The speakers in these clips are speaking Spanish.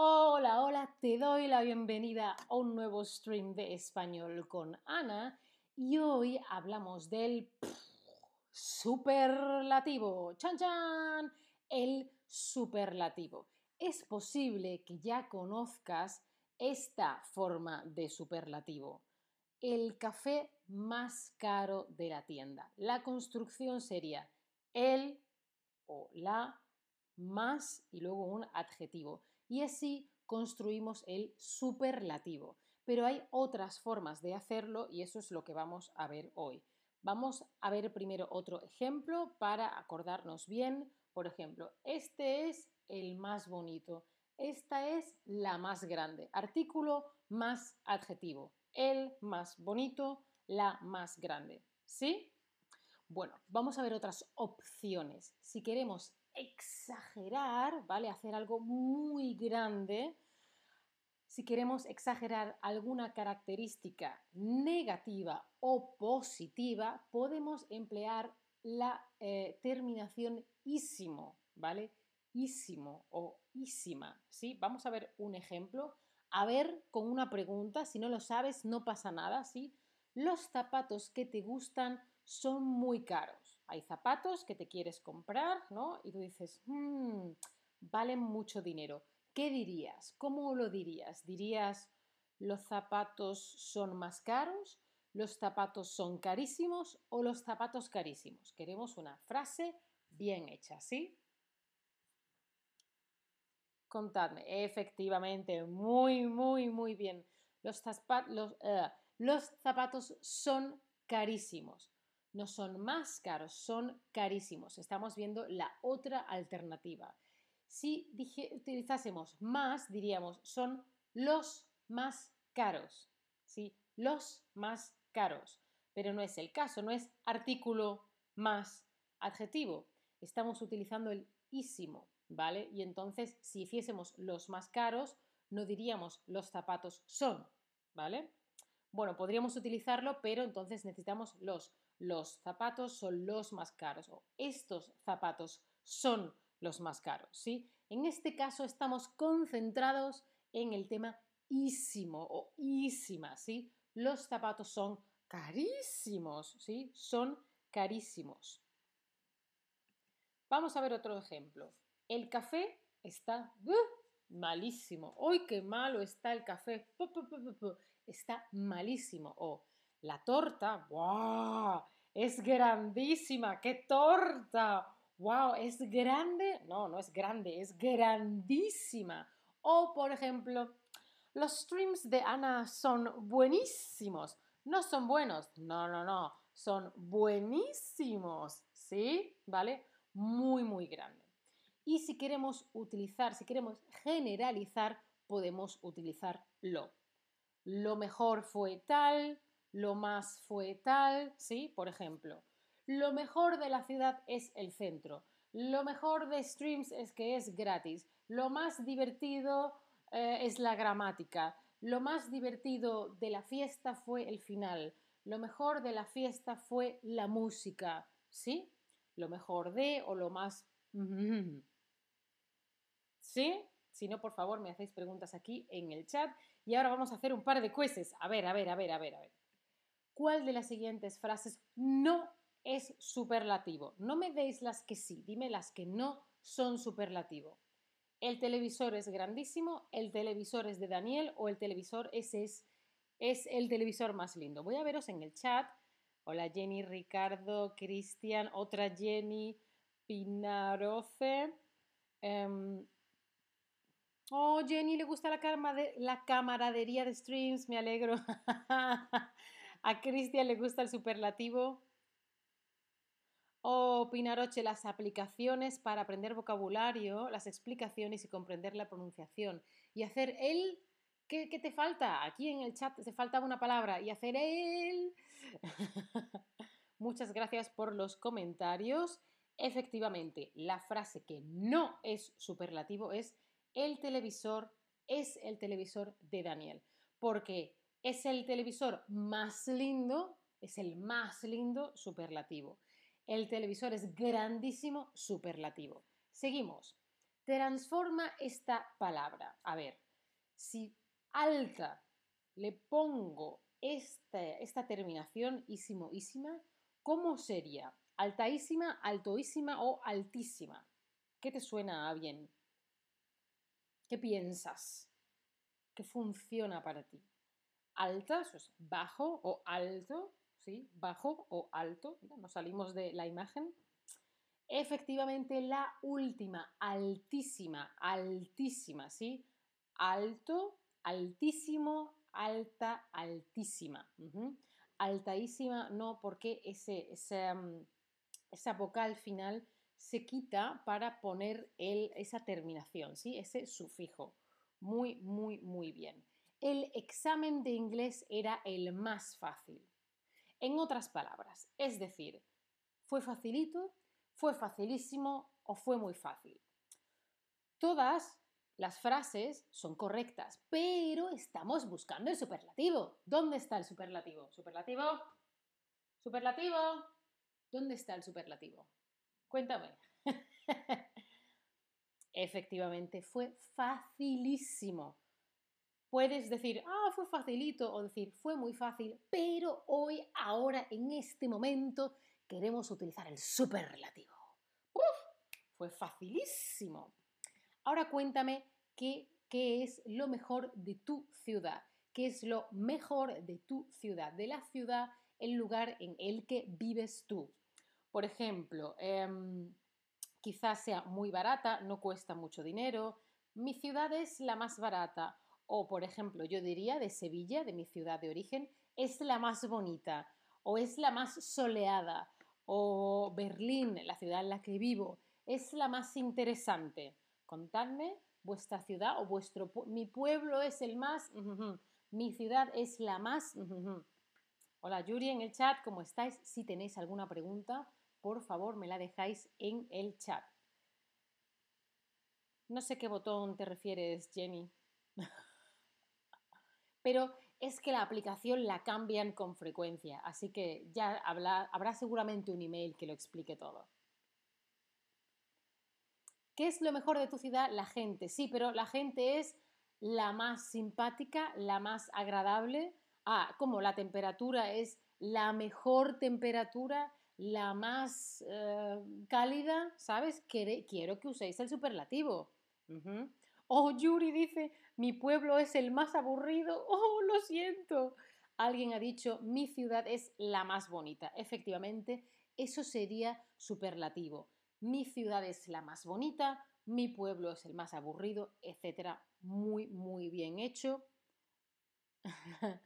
Hola, hola, te doy la bienvenida a un nuevo stream de español con Ana y hoy hablamos del superlativo. ¡Chan, chan! El superlativo. Es posible que ya conozcas esta forma de superlativo. El café más caro de la tienda. La construcción sería el o la más y luego un adjetivo y así construimos el superlativo. Pero hay otras formas de hacerlo y eso es lo que vamos a ver hoy. Vamos a ver primero otro ejemplo para acordarnos bien. Por ejemplo, este es el más bonito. Esta es la más grande. Artículo más adjetivo. El más bonito, la más grande. ¿Sí? Bueno, vamos a ver otras opciones. Si queremos exagerar, ¿vale? Hacer algo muy grande. Si queremos exagerar alguna característica negativa o positiva, podemos emplear la eh, terminación ísimo, ¿vale? Ísimo o ísima, ¿sí? Vamos a ver un ejemplo. A ver, con una pregunta, si no lo sabes, no pasa nada, ¿sí? Los zapatos que te gustan son muy caros hay zapatos que te quieres comprar, ¿no? Y tú dices, mmm, valen mucho dinero. ¿Qué dirías? ¿Cómo lo dirías? ¿Dirías, los zapatos son más caros? ¿Los zapatos son carísimos o los zapatos carísimos? Queremos una frase bien hecha, ¿sí? Contadme, efectivamente, muy, muy, muy bien. Los, eh, los zapatos son carísimos no son más caros, son carísimos. Estamos viendo la otra alternativa. Si utilizásemos más, diríamos son los más caros. ¿sí? Los más caros. Pero no es el caso, no es artículo más adjetivo. Estamos utilizando el ísimo, ¿vale? Y entonces, si hiciésemos los más caros, no diríamos los zapatos son, ¿vale? Bueno, podríamos utilizarlo, pero entonces necesitamos los los zapatos son los más caros o estos zapatos son los más caros, ¿sí? En este caso estamos concentrados en el tema ísimo o ísima, ¿sí? Los zapatos son carísimos, ¿sí? Son carísimos. Vamos a ver otro ejemplo. El café está ¡uh! malísimo. ¡Uy, qué malo está el café! Está malísimo. La torta, ¡wow! Es grandísima, qué torta. ¡Wow! ¿Es grande? No, no es grande, es grandísima. O, por ejemplo, los streams de Ana son buenísimos. No son buenos. No, no, no. Son buenísimos. ¿Sí? ¿Vale? Muy, muy grande. Y si queremos utilizar, si queremos generalizar, podemos utilizar lo. Lo mejor fue tal, lo más fue tal, ¿sí? Por ejemplo, lo mejor de la ciudad es el centro, lo mejor de Streams es que es gratis, lo más divertido eh, es la gramática, lo más divertido de la fiesta fue el final, lo mejor de la fiesta fue la música, ¿sí? Lo mejor de o lo más... ¿Sí? Si no, por favor, me hacéis preguntas aquí en el chat. Y ahora vamos a hacer un par de quizzes. A ver, a ver, a ver, a ver, a ver. ¿Cuál de las siguientes frases no es superlativo? No me deis las que sí, dime las que no son superlativo. El televisor es grandísimo, el televisor es de Daniel o el televisor es, es el televisor más lindo. Voy a veros en el chat. Hola Jenny, Ricardo, Cristian, otra Jenny, Pinaroce. Em, oh, Jenny le gusta la, la camaradería de streams, me alegro. A Cristian le gusta el superlativo. Oh, Pinaroche, las aplicaciones para aprender vocabulario, las explicaciones y comprender la pronunciación. Y hacer el... ¿Qué, te falta? Aquí en el chat te falta una palabra. Y hacer el... Muchas gracias por los comentarios. Efectivamente, la frase que no es superlativo es el televisor es el televisor de Daniel. Porque es el televisor más lindo, es el más lindo superlativo. El televisor es grandísimo superlativo. Seguimos. transforma esta palabra. A ver, si alta le pongo esta, terminación ísimo, ¿cómo sería? ¿Altaísima, altoísima o altísima? ¿Qué te suena bien? ¿Qué piensas? ¿Qué funciona para ti? Alta, eso es bajo o alto, ¿sí? Bajo o alto, Mira, nos salimos de la imagen. Efectivamente, la última, altísima, altísima, ¿sí? Alto, altísimo, alta, altísima. Altaísima no, porque ese, mm, esa vocal final se quita para poner el, esa terminación, ¿sí? ese sufijo. Muy, muy, muy bien. El examen de inglés era el más fácil. En otras palabras, es decir, ¿fue facilito? ¿Fue facilísimo? ¿O fue muy fácil? Todas las frases son correctas, pero estamos buscando el superlativo. ¿Dónde está el superlativo? ¿Superlativo? ¿Superlativo? ¿Dónde está el superlativo? Cuéntame. Efectivamente, fue facilísimo. Puedes decir, ah, fue facilito, o decir, fue muy fácil, pero hoy, ahora, en este momento, queremos utilizar el superlativo. ¡Uf! Fue facilísimo. Ahora cuéntame qué, qué es lo mejor de tu ciudad, qué es lo mejor de tu ciudad, de la ciudad, el lugar en el que vives tú. Por ejemplo, em, quizás sea muy barata, no cuesta mucho dinero, mi ciudad es la más barata. O, por ejemplo, yo diría de Sevilla, de mi ciudad de origen, es la más bonita o es la más soleada. O Berlín, la ciudad en la que vivo, es la más interesante. Contadme vuestra ciudad o vuestro mi pueblo es el más mi ciudad es la más Hola Yuri en el chat, ¿cómo estáis? Si tenéis alguna pregunta, por favor me la dejáis en el chat. No sé qué botón te refieres, Jenny. Pero es que la aplicación la cambian con frecuencia, así que ya habrá seguramente un email que lo explique todo. ¿Qué es lo mejor de tu ciudad? La gente, sí, pero la gente es la más simpática, la más agradable. Ah, como la temperatura es la mejor temperatura, la más eh, cálida, ¿sabes? Quiero que uséis el superlativo. Oh, Yuri dice, mi pueblo es el más aburrido. Oh, lo siento. Alguien ha dicho, mi ciudad es la más bonita. Efectivamente, eso sería superlativo mi ciudad es la más bonita, mi pueblo es el más aburrido, etc. Muy, muy bien hecho.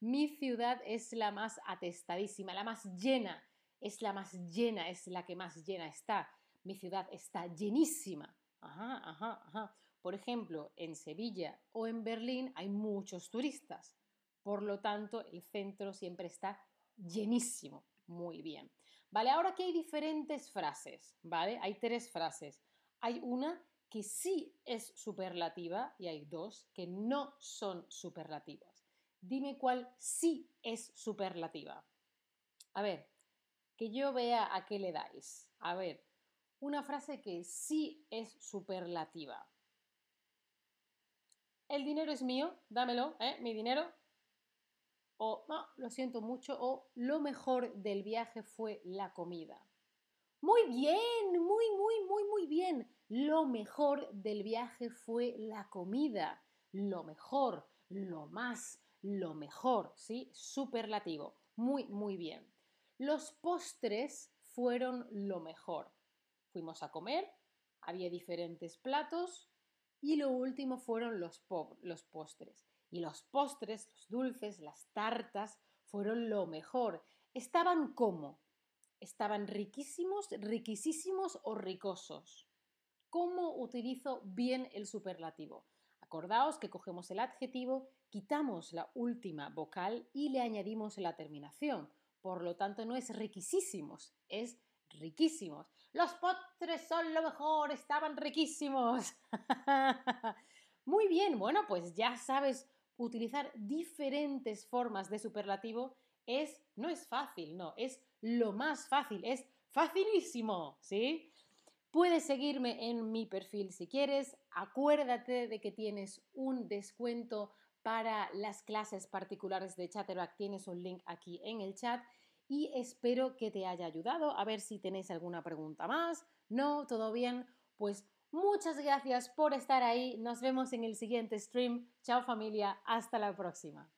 mi ciudad es la más atestadísima, la más llena, es la más llena, es la que más llena está. Mi ciudad está llenísima. Ajá, ajá, ajá. Por ejemplo, en Sevilla o en Berlín hay muchos turistas. Por lo tanto, el centro siempre está llenísimo. Muy bien. Vale, ahora que hay diferentes frases, ¿vale? Hay tres frases. Hay una que sí es superlativa y hay dos que no son superlativas. Dime cuál sí es superlativa. A ver, que yo vea a qué le dais. A ver, una frase que sí es superlativa. El dinero es mío, dámelo, ¿eh? Mi dinero, o no, lo siento mucho, o lo mejor del viaje fue la comida. Muy bien, muy, muy, muy, muy bien. Lo mejor del viaje fue la comida. Lo mejor, lo más, lo mejor, ¿sí? Superlativo. Muy, muy bien. Los postres fueron lo mejor. Fuimos a comer, había diferentes platos y lo último fueron los, postres. Y los postres, los dulces, las tartas fueron lo mejor. Estaban como? Estaban riquísimos, riquísimos o ricosos. ¿Cómo utilizo bien el superlativo? Acordaos que cogemos el adjetivo, quitamos la última vocal y le añadimos la terminación. Por lo tanto, no es riquísimos, es riquísimos. Los postres son lo mejor, estaban riquísimos. Muy bien, bueno, pues ya sabes utilizar diferentes formas de superlativo es, no es fácil, no, es lo más fácil, es facilísimo, ¿sí? Puedes seguirme en mi perfil si quieres. Acuérdate de que tienes un descuento para las clases particulares de Chatterback. Tienes un link aquí en el chat y espero que te haya ayudado. A ver si tenéis alguna pregunta más. No, todo bien. Pues muchas gracias por estar ahí. Nos vemos en el siguiente stream. Chao familia. Hasta la próxima.